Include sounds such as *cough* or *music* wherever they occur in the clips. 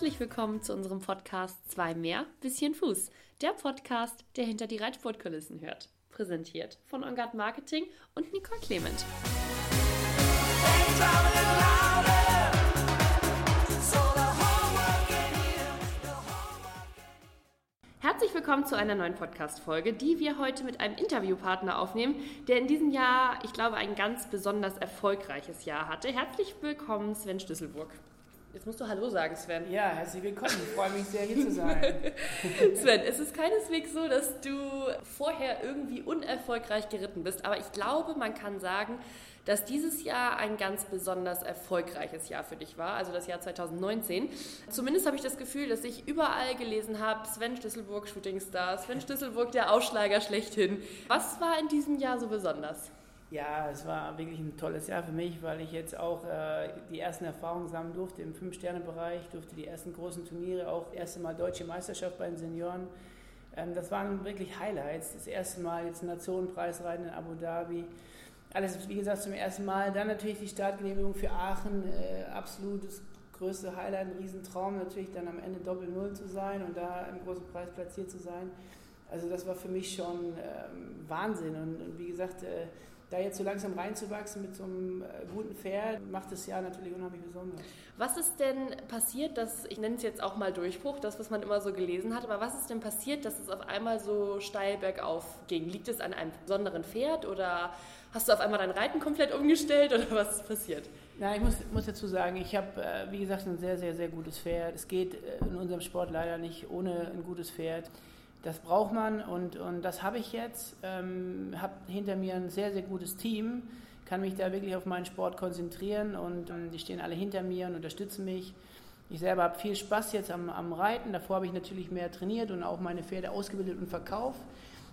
Herzlich willkommen zu unserem Podcast Zwei mehr, bisschen Fuß. Der Podcast, der hinter die Reitsportkulissen hört. Präsentiert von Ongard Marketing und Nicole Clement. Herzlich willkommen zu einer neuen Podcast-Folge, die wir heute mit einem Interviewpartner aufnehmen, der in diesem Jahr, ich glaube, ein ganz besonders erfolgreiches Jahr hatte. Herzlich willkommen, Sven Schlüsselburg. Jetzt musst du Hallo sagen, Sven. Ja, herzlich willkommen. Ich freue mich sehr, hier zu sein. *laughs* Sven, es ist keineswegs so, dass du vorher irgendwie unerfolgreich geritten bist, aber ich glaube, man kann sagen, dass dieses Jahr ein ganz besonders erfolgreiches Jahr für dich war, also das Jahr 2019. Zumindest habe ich das Gefühl, dass ich überall gelesen habe, Sven Schlüsselburg Shootingstar, Sven Schlüsselburg der Ausschlager schlechthin. Was war in diesem Jahr so besonders? Ja, es war wirklich ein tolles Jahr für mich, weil ich jetzt auch äh, die ersten Erfahrungen sammeln durfte im Fünf-Sterne-Bereich, durfte die ersten großen Turniere, auch das erste Mal Deutsche Meisterschaft bei den Senioren. Ähm, das waren wirklich Highlights. Das erste Mal jetzt Nationenpreisreiten in Abu Dhabi. Alles, wie gesagt, zum ersten Mal. Dann natürlich die Startgenehmigung für Aachen, äh, absolut das größte Highlight, ein Riesentraum, natürlich dann am Ende Doppel-Null zu sein und da im großen Preis platziert zu sein. Also das war für mich schon ähm, Wahnsinn. Und, und, wie gesagt, äh, da jetzt so langsam reinzuwachsen mit so einem äh, guten Pferd, macht das Jahr natürlich unheimlich besonders. Was ist denn passiert, dass, ich nenne es jetzt auch mal Durchbruch, das, was man immer so gelesen hat, aber was ist denn passiert, dass es auf einmal so steil bergauf ging? Liegt es an einem besonderen Pferd oder hast du auf einmal dein Reiten komplett umgestellt oder was ist passiert? Na, ich muss, muss dazu sagen, ich habe, äh, wie gesagt, ein sehr, sehr, sehr gutes Pferd. Es geht äh, in unserem Sport leider nicht ohne ein gutes Pferd. Das braucht man und, und das habe ich jetzt. Ähm, habe hinter mir ein sehr, sehr gutes Team, kann mich da wirklich auf meinen Sport konzentrieren und, und die stehen alle hinter mir und unterstützen mich. Ich selber habe viel Spaß jetzt am, am Reiten. Davor habe ich natürlich mehr trainiert und auch meine Pferde ausgebildet und verkauft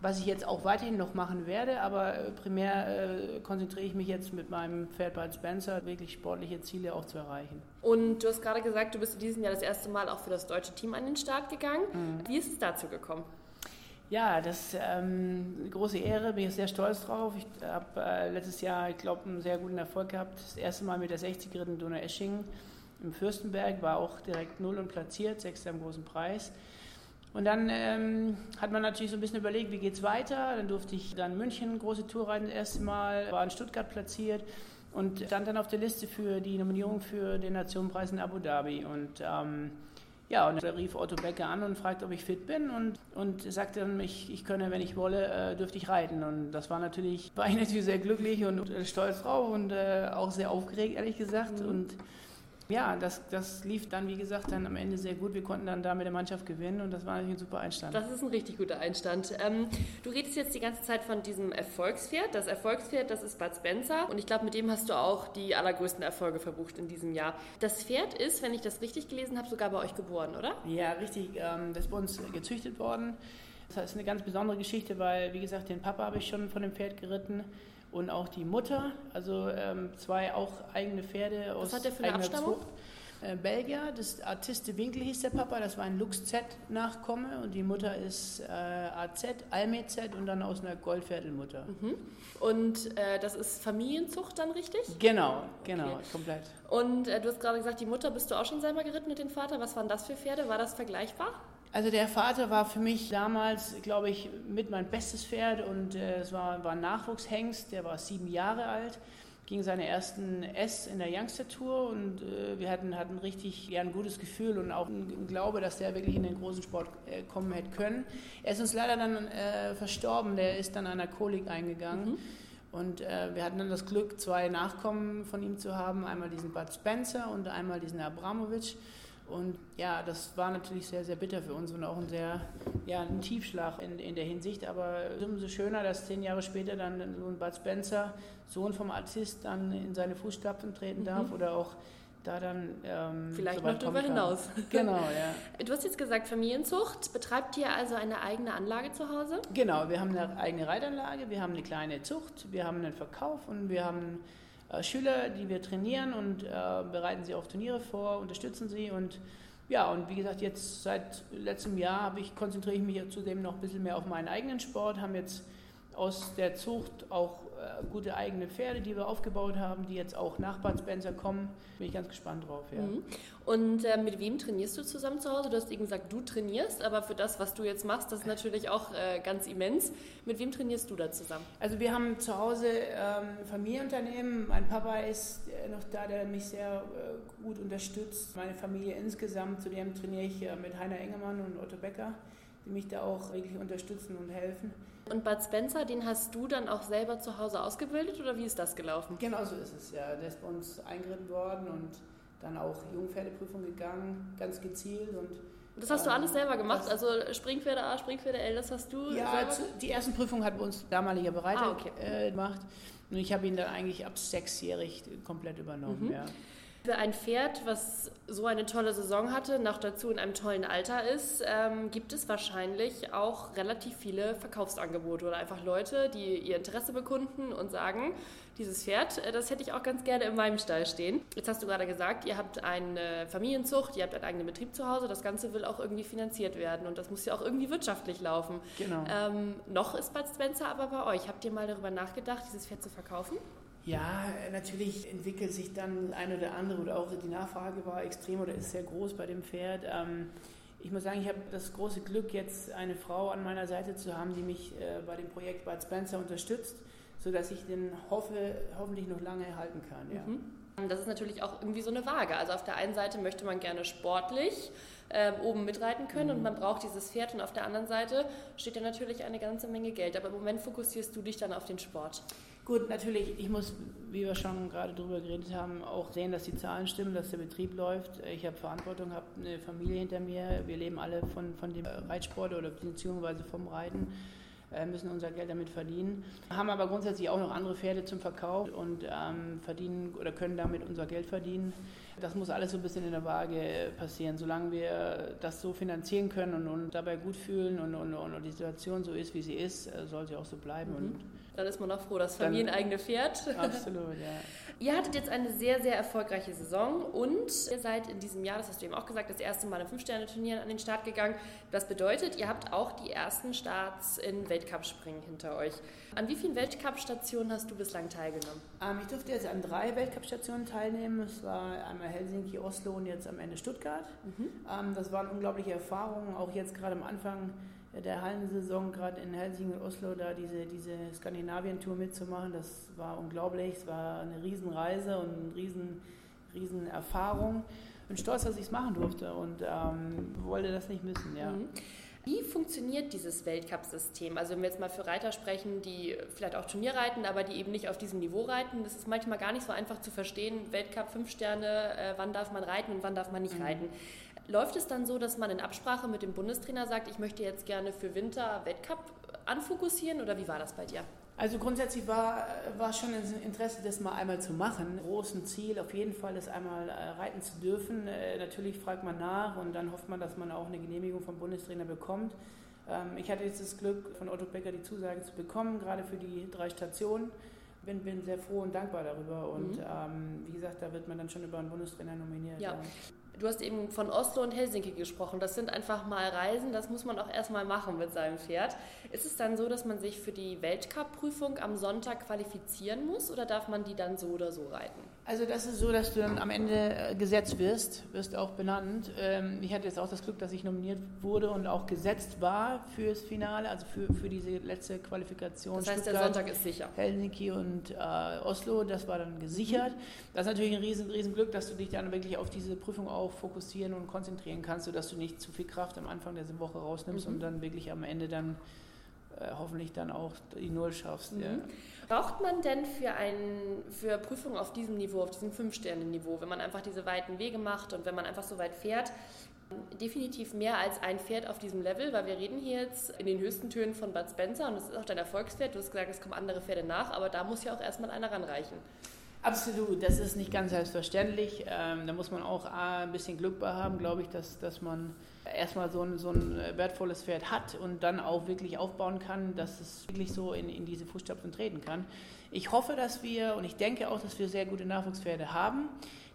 was ich jetzt auch weiterhin noch machen werde, aber äh, primär äh, konzentriere ich mich jetzt mit meinem Pferd Bud Spencer, wirklich sportliche Ziele auch zu erreichen. Und du hast gerade gesagt, du bist in diesem Jahr das erste Mal auch für das deutsche Team an den Start gegangen. Mhm. Wie ist es dazu gekommen? Ja, das ist ähm, eine große Ehre, bin ich sehr stolz drauf. Ich habe äh, letztes Jahr, ich glaube, einen sehr guten Erfolg gehabt. Das erste Mal mit der 60-Jährigen Donau Eschingen im Fürstenberg, war auch direkt null und platziert, sechster im großen Preis. Und dann ähm, hat man natürlich so ein bisschen überlegt, wie geht es weiter. Dann durfte ich dann München große Tour reiten das erste Mal, war in Stuttgart platziert und stand dann auf der Liste für die Nominierung für den Nationenpreis in Abu Dhabi. Und ähm, ja, und da rief Otto Becker an und fragte, ob ich fit bin und, und sagte dann, ich, ich könne, wenn ich wolle, äh, dürfte ich reiten. Und das war natürlich, war ich *laughs* natürlich sehr glücklich und äh, stolz drauf und äh, auch sehr aufgeregt, ehrlich gesagt. Mhm. Und ja, das, das lief dann, wie gesagt, dann am Ende sehr gut. Wir konnten dann da mit der Mannschaft gewinnen und das war natürlich ein super Einstand. Das ist ein richtig guter Einstand. Ähm, du redest jetzt die ganze Zeit von diesem Erfolgspferd. Das Erfolgspferd, das ist Bud Spencer und ich glaube, mit dem hast du auch die allergrößten Erfolge verbucht in diesem Jahr. Das Pferd ist, wenn ich das richtig gelesen habe, sogar bei euch geboren, oder? Ja, richtig. Ähm, das ist bei uns gezüchtet worden. Das ist eine ganz besondere Geschichte, weil, wie gesagt, den Papa habe ich schon von dem Pferd geritten und auch die Mutter, also ähm, zwei auch eigene Pferde aus Was hat der für eine Abstammung? Zucht. Äh, Belgier, das Artiste Winkel hieß der Papa, das war ein Lux Z-Nachkomme und die Mutter ist äh, AZ, Alme Z und dann aus einer Goldviertelmutter. Mhm. Und äh, das ist Familienzucht dann richtig? Genau, genau, okay. komplett. Und äh, du hast gerade gesagt, die Mutter bist du auch schon selber geritten mit dem Vater. Was waren das für Pferde? War das vergleichbar? Also der Vater war für mich damals, glaube ich, mit mein bestes Pferd und äh, es war, war ein Nachwuchshengst, der war sieben Jahre alt, ging seine ersten S in der Youngster Tour und äh, wir hatten, hatten richtig ja, ein gutes Gefühl und auch ein, Glaube, dass der wirklich in den großen Sport äh, kommen hätte können. Er ist uns leider dann äh, verstorben, der ist dann an einer Kolik eingegangen. Mhm. Und äh, wir hatten dann das Glück, zwei Nachkommen von ihm zu haben, einmal diesen Bud Spencer und einmal diesen Abramovic. Und ja, das war natürlich sehr, sehr bitter für uns und auch ein sehr, ja, ein Tiefschlag in, in der Hinsicht. Aber umso schöner, dass zehn Jahre später dann so ein Bud Spencer, Sohn vom Artist, dann in seine Fußstapfen treten darf mhm. oder auch da dann ähm, vielleicht so noch darüber hinaus. *laughs* Genau, ja. Du hast jetzt gesagt Familienzucht. Betreibt ihr also eine eigene Anlage zu Hause? Genau, wir haben eine eigene Reitanlage, wir haben eine kleine Zucht, wir haben einen Verkauf und wir haben Schüler, die wir trainieren und äh, bereiten sie auf Turniere vor, unterstützen sie und ja, und wie gesagt, jetzt seit letztem Jahr ich, konzentriere ich mich zudem noch ein bisschen mehr auf meinen eigenen Sport, haben jetzt aus der Zucht auch äh, gute eigene Pferde, die wir aufgebaut haben, die jetzt auch nach Bad Spencer kommen. Bin ich ganz gespannt drauf. Ja. Mhm. Und äh, mit wem trainierst du zusammen zu Hause? Du hast eben gesagt, du trainierst, aber für das, was du jetzt machst, das ist natürlich auch äh, ganz immens. Mit wem trainierst du da zusammen? Also wir haben zu Hause ähm, Familienunternehmen. Mein Papa ist äh, noch da, der mich sehr äh, gut unterstützt. Meine Familie insgesamt, zudem trainiere ich mit Heiner Engemann und Otto Becker, die mich da auch wirklich unterstützen und helfen. Und Bud Spencer, den hast du dann auch selber zu Hause ausgebildet oder wie ist das gelaufen? Genau so ist es, ja. Der ist bei uns eingeritten worden und dann auch Jungpferdeprüfung gegangen, ganz gezielt und das hast du alles selber gemacht? Also Springpferde A, Springpferde L, das hast du Ja, selber? die ersten Prüfungen hat bei uns damaliger Bereiter ah, okay. äh, gemacht. Und ich habe ihn dann eigentlich ab sechsjährig komplett übernommen, mhm. ja. Für ein Pferd, was so eine tolle Saison hatte, noch dazu in einem tollen Alter ist, ähm, gibt es wahrscheinlich auch relativ viele Verkaufsangebote oder einfach Leute, die ihr Interesse bekunden und sagen, dieses Pferd, äh, das hätte ich auch ganz gerne in meinem Stall stehen. Jetzt hast du gerade gesagt, ihr habt eine Familienzucht, ihr habt einen eigenen Betrieb zu Hause, das Ganze will auch irgendwie finanziert werden und das muss ja auch irgendwie wirtschaftlich laufen. Genau. Ähm, noch ist Bad Spencer aber bei euch. Habt ihr mal darüber nachgedacht, dieses Pferd zu verkaufen? Ja, natürlich entwickelt sich dann ein oder andere oder auch die Nachfrage war extrem oder ist sehr groß bei dem Pferd. Ähm, ich muss sagen, ich habe das große Glück, jetzt eine Frau an meiner Seite zu haben, die mich äh, bei dem Projekt Bud Spencer unterstützt, sodass ich den hoffe, hoffentlich noch lange erhalten kann. Ja. Mhm. Das ist natürlich auch irgendwie so eine Waage. Also auf der einen Seite möchte man gerne sportlich äh, oben mitreiten können mhm. und man braucht dieses Pferd und auf der anderen Seite steht ja natürlich eine ganze Menge Geld. Aber im Moment fokussierst du dich dann auf den Sport. Gut, natürlich, ich muss, wie wir schon gerade darüber geredet haben, auch sehen, dass die Zahlen stimmen, dass der Betrieb läuft. Ich habe Verantwortung, habe eine Familie hinter mir. Wir leben alle von, von dem Reitsport oder beziehungsweise vom Reiten, äh, müssen unser Geld damit verdienen. Haben aber grundsätzlich auch noch andere Pferde zum Verkauf und ähm, verdienen oder können damit unser Geld verdienen. Das muss alles so ein bisschen in der Waage passieren. Solange wir das so finanzieren können und, und dabei gut fühlen und, und, und, die Situation so ist, wie sie ist, äh, soll sie auch so bleiben. Mhm. Dann ist man auch froh, dass familieneigene Pferd. Absolut, ja. *laughs* Ihr hattet jetzt eine sehr, sehr erfolgreiche Saison und ihr seid in diesem Jahr, das hast du eben auch gesagt, das erste Mal in Fünf-Sterne-Turnieren an den Start gegangen. Das bedeutet, ihr habt auch die ersten Starts in Weltcup-Springen hinter euch. An wie vielen Weltcup-Stationen hast du bislang teilgenommen? Ähm, ich durfte jetzt an drei Weltcup-Stationen teilnehmen. Es war einmal Helsinki, Oslo und jetzt am Ende Stuttgart. Mhm. Ähm, das waren unglaubliche Erfahrungen, auch jetzt gerade am Anfang der Hallensaison, gerade in Helsinki und Oslo, da diese, diese Skandinavien-Tour mitzumachen, das war unglaublich. Es war eine Riesenreise und eine riesen, riesen Erfahrung. Ich bin stolz, dass ich es machen durfte und ähm, wollte das nicht missen. Ja. Mhm. Wie funktioniert dieses Weltcup-System? Also wenn wir jetzt mal für Reiter sprechen, die vielleicht auch Turnier reiten, aber die eben nicht auf diesem Niveau reiten, das ist manchmal gar nicht so einfach zu verstehen. Weltcup, fünf Sterne, äh, wann darf man reiten und wann darf man nicht mhm. reiten. Läuft es dann so, dass man in Absprache mit dem Bundestrainer sagt, ich möchte jetzt gerne für Winter Weltcup anfokussieren oder wie war das bei dir? Also grundsätzlich war, war schon ein Interesse, das mal einmal zu machen. Großen Ziel auf jeden Fall, das einmal äh, reiten zu dürfen. Äh, natürlich fragt man nach und dann hofft man, dass man auch eine Genehmigung vom Bundestrainer bekommt. Ähm, ich hatte jetzt das Glück, von Otto Becker die Zusage zu bekommen, gerade für die drei Stationen. Bin, bin sehr froh und dankbar darüber. Und mhm. ähm, wie gesagt, da wird man dann schon über einen Bundestrainer nominiert. Ja. Du hast eben von Oslo und Helsinki gesprochen. Das sind einfach mal Reisen, das muss man auch erstmal machen mit seinem Pferd. Ist es dann so, dass man sich für die Weltcup-Prüfung am Sonntag qualifizieren muss oder darf man die dann so oder so reiten? Also das ist so, dass du dann am Ende äh, gesetzt wirst, wirst auch benannt. Ähm, ich hatte jetzt auch das Glück, dass ich nominiert wurde und auch gesetzt war fürs Finale, also für, für diese letzte Qualifikation. Das heißt, Stuttgart, der Sonntag ist sicher. Helsinki und äh, Oslo, das war dann gesichert. Das ist natürlich ein riesen, riesen Glück, dass du dich dann wirklich auf diese Prüfung auch fokussieren und konzentrieren kannst, sodass du nicht zu viel Kraft am Anfang der Woche rausnimmst mhm. und dann wirklich am Ende dann äh, hoffentlich dann auch die Null schaffst. Mhm. Ja. Braucht man denn für, ein, für Prüfungen auf diesem Niveau, auf diesem Fünf-Sterne-Niveau, wenn man einfach diese weiten Wege macht und wenn man einfach so weit fährt, definitiv mehr als ein Pferd auf diesem Level, weil wir reden hier jetzt in den höchsten Tönen von Bud Spencer und das ist auch dein Erfolgspferd. Du hast gesagt, es kommen andere Pferde nach, aber da muss ja auch erstmal einer ranreichen. Absolut, das ist nicht ganz selbstverständlich. Ähm, da muss man auch ein bisschen Glück bei haben, glaube ich, dass, dass man erstmal so ein, so ein wertvolles Pferd hat und dann auch wirklich aufbauen kann, dass es wirklich so in, in diese Fußstapfen treten kann. Ich hoffe, dass wir und ich denke auch, dass wir sehr gute Nachwuchspferde haben.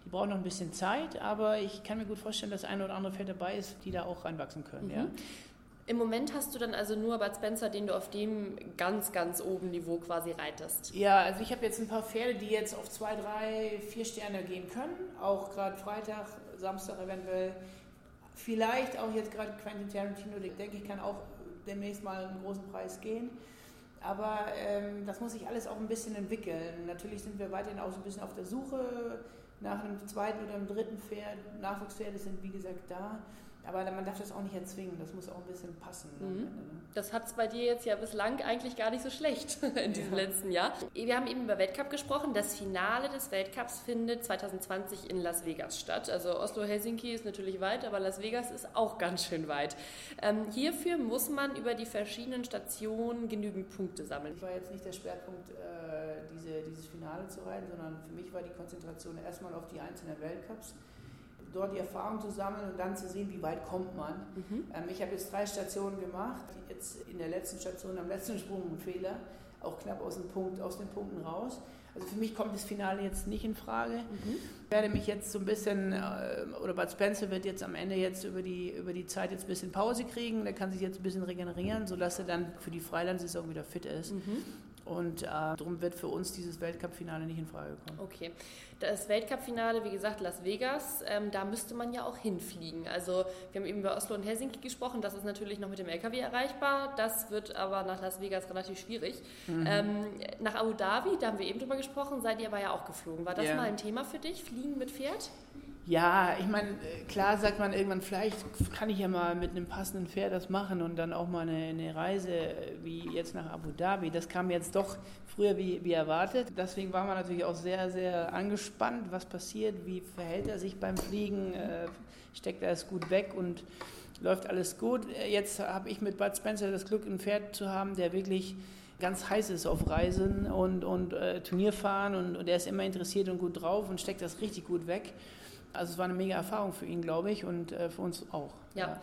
Die brauchen noch ein bisschen Zeit, aber ich kann mir gut vorstellen, dass ein oder andere Pferd dabei ist, die da auch reinwachsen können. Mhm. Ja. Im Moment hast du dann also nur Bud Spencer, den du auf dem ganz, ganz oben Niveau quasi reitest. Ja, also ich habe jetzt ein paar Pferde, die jetzt auf zwei, drei, vier Sterne gehen können. Auch gerade Freitag, Samstag eventuell. Vielleicht auch jetzt gerade Quentin Tarantino, denke ich kann auch demnächst mal einen großen Preis gehen. Aber ähm, das muss sich alles auch ein bisschen entwickeln. Natürlich sind wir weiterhin auch so ein bisschen auf der Suche nach einem zweiten oder einem dritten Pferd. Nachwuchspferde sind wie gesagt da. Aber man darf das auch nicht erzwingen, das muss auch ein bisschen passen. Mhm. Ne? Das hat es bei dir jetzt ja bislang eigentlich gar nicht so schlecht *laughs* in diesem ja. letzten Jahr. Wir haben eben über Weltcup gesprochen. Das Finale des Weltcups findet 2020 in Las Vegas statt. Also Oslo-Helsinki ist natürlich weit, aber Las Vegas ist auch ganz schön weit. Ähm, hierfür muss man über die verschiedenen Stationen genügend Punkte sammeln. Ich war jetzt nicht der Schwerpunkt, äh, diese, dieses Finale zu reiten, sondern für mich war die Konzentration erstmal auf die einzelnen Weltcups dort die Erfahrung zu sammeln und dann zu sehen, wie weit kommt man. Mhm. Ähm, ich habe jetzt drei Stationen gemacht, jetzt in der letzten Station am letzten Sprung ein Fehler, auch knapp aus, dem Punkt, aus den Punkten raus. Also für mich kommt das Finale jetzt nicht in Frage. Mhm. Ich werde mich jetzt so ein bisschen, äh, oder Bud Spencer wird jetzt am Ende jetzt über die, über die Zeit jetzt ein bisschen Pause kriegen. Der kann sich jetzt ein bisschen regenerieren, sodass er dann für die Freilandsaison wieder fit ist. Mhm. Und äh, darum wird für uns dieses Weltcup-Finale nicht in Frage kommen. Okay. Das Weltcup-Finale, wie gesagt, Las Vegas, ähm, da müsste man ja auch hinfliegen. Also wir haben eben über Oslo und Helsinki gesprochen, das ist natürlich noch mit dem LKW erreichbar, das wird aber nach Las Vegas relativ schwierig. Mhm. Ähm, nach Abu Dhabi, da haben wir eben drüber gesprochen, seid ihr aber ja auch geflogen. War das yeah. mal ein Thema für dich, Fliegen mit Pferd? Ja, ich meine, klar sagt man irgendwann, vielleicht kann ich ja mal mit einem passenden Pferd das machen und dann auch mal eine, eine Reise wie jetzt nach Abu Dhabi. Das kam jetzt doch früher wie, wie erwartet. Deswegen war man natürlich auch sehr, sehr angespannt, was passiert, wie verhält er sich beim Fliegen, äh, steckt er es gut weg und läuft alles gut. Jetzt habe ich mit Bud Spencer das Glück, ein Pferd zu haben, der wirklich ganz heiß ist auf Reisen und, und äh, Turnierfahren und, und er ist immer interessiert und gut drauf und steckt das richtig gut weg. Also es war eine mega Erfahrung für ihn, glaube ich, und äh, für uns auch. ja. ja.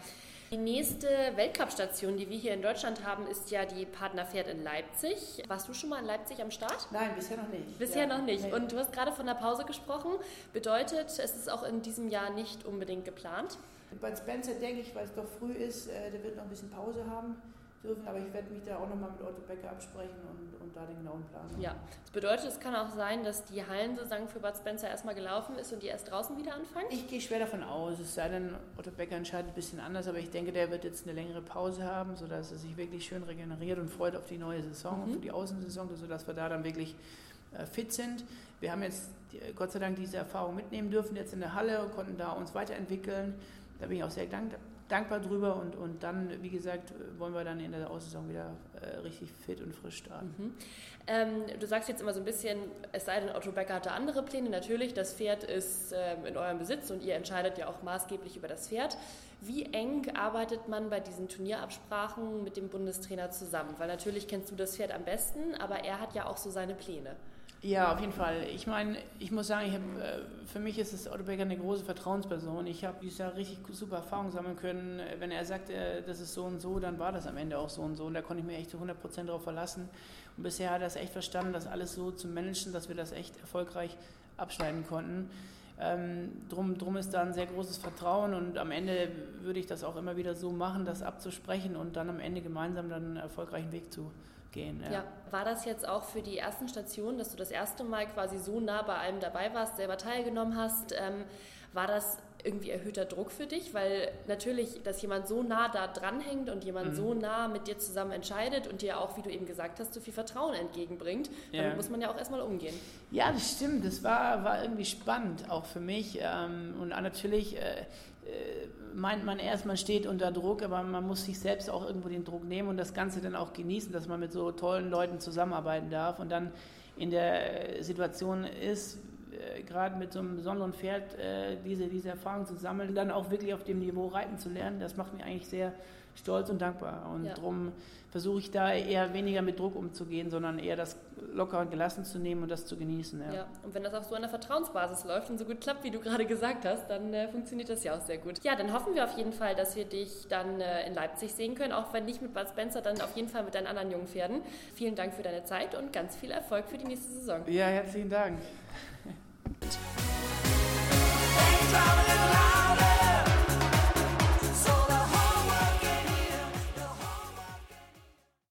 Die nächste Weltcup-Station, die wir hier in Deutschland haben, ist ja die Partnerpferd in Leipzig. Warst du schon mal in Leipzig am Start? Nein, bisher noch nicht. Bisher ja. noch nicht. Nee. Und du hast gerade von der Pause gesprochen. Bedeutet, es ist auch in diesem Jahr nicht unbedingt geplant? Bei Spencer denke ich, weil es doch früh ist, äh, der wird noch ein bisschen Pause haben dürfen. Aber ich werde mich da auch nochmal mit Otto Becker absprechen und, und da den genauen Plan machen. Ja, das bedeutet, es kann auch sein, dass die Hallensaison für Bud Spencer erstmal gelaufen ist und die erst draußen wieder anfangen? Ich gehe schwer davon aus. Es sei denn, Otto Becker entscheidet ein bisschen anders, aber ich denke, der wird jetzt eine längere Pause haben, sodass er sich wirklich schön regeneriert und freut auf die neue Saison, mhm. auf die Außensaison, sodass wir da dann wirklich äh, fit sind. Wir haben jetzt Gott sei Dank diese Erfahrung mitnehmen dürfen jetzt in der Halle, und konnten da uns weiterentwickeln. Da bin ich auch sehr dankbar dankbar drüber und, und dann, wie gesagt, wollen wir dann in der Aussaison wieder äh, richtig fit und frisch starten. Mhm. Ähm, du sagst jetzt immer so ein bisschen, es sei denn, Otto Becker hatte andere Pläne. Natürlich, das Pferd ist ähm, in eurem Besitz und ihr entscheidet ja auch maßgeblich über das Pferd. Wie eng arbeitet man bei diesen Turnierabsprachen mit dem Bundestrainer zusammen? Weil natürlich kennst du das Pferd am besten, aber er hat ja auch so seine Pläne. Ja, auf jeden Fall. Ich meine, ich muss sagen, ich hab, äh, für mich ist es Otto Becker eine große Vertrauensperson. Ich habe dieses Jahr richtig super Erfahrungen sammeln können. Wenn er sagt, äh, das ist so und so, dann war das am Ende auch so und so. Und da konnte ich mir echt zu 100% darauf verlassen. Und bisher hat er es echt verstanden, das alles so zu managen, dass wir das echt erfolgreich abschneiden konnten. Ähm, drum, drum ist da ein sehr großes Vertrauen und am Ende würde ich das auch immer wieder so machen, das abzusprechen und dann am Ende gemeinsam dann einen erfolgreichen Weg zu gehen. Ja. ja. War das jetzt auch für die ersten Stationen, dass du das erste Mal quasi so nah bei allem dabei warst, selber teilgenommen hast? Ähm, war das irgendwie erhöhter Druck für dich? Weil natürlich, dass jemand so nah da dranhängt und jemand mhm. so nah mit dir zusammen entscheidet und dir auch, wie du eben gesagt hast, so viel Vertrauen entgegenbringt, ja. damit muss man ja auch erstmal umgehen. Ja, das stimmt. Das war, war irgendwie spannend, auch für mich. Ähm, und natürlich, äh, äh, meint man erst, man steht unter Druck, aber man muss sich selbst auch irgendwo den Druck nehmen und das Ganze dann auch genießen, dass man mit so tollen Leuten zusammenarbeiten darf und dann in der Situation ist, äh, gerade mit so einem besonderen Pferd äh, diese, diese Erfahrung zu sammeln, dann auch wirklich auf dem Niveau reiten zu lernen, das macht mich eigentlich sehr stolz und dankbar. Und ja. darum versuche ich da eher weniger mit Druck umzugehen, sondern eher das locker und gelassen zu nehmen und das zu genießen. Ja, ja. und wenn das auf so einer Vertrauensbasis läuft und so gut klappt, wie du gerade gesagt hast, dann äh, funktioniert das ja auch sehr gut. Ja, dann hoffen wir auf jeden Fall, dass wir dich dann äh, in Leipzig sehen können, auch wenn nicht mit Bud Spencer, dann auf jeden Fall mit deinen anderen jungen Pferden. Vielen Dank für deine Zeit und ganz viel Erfolg für die nächste Saison. Ja, herzlichen Dank.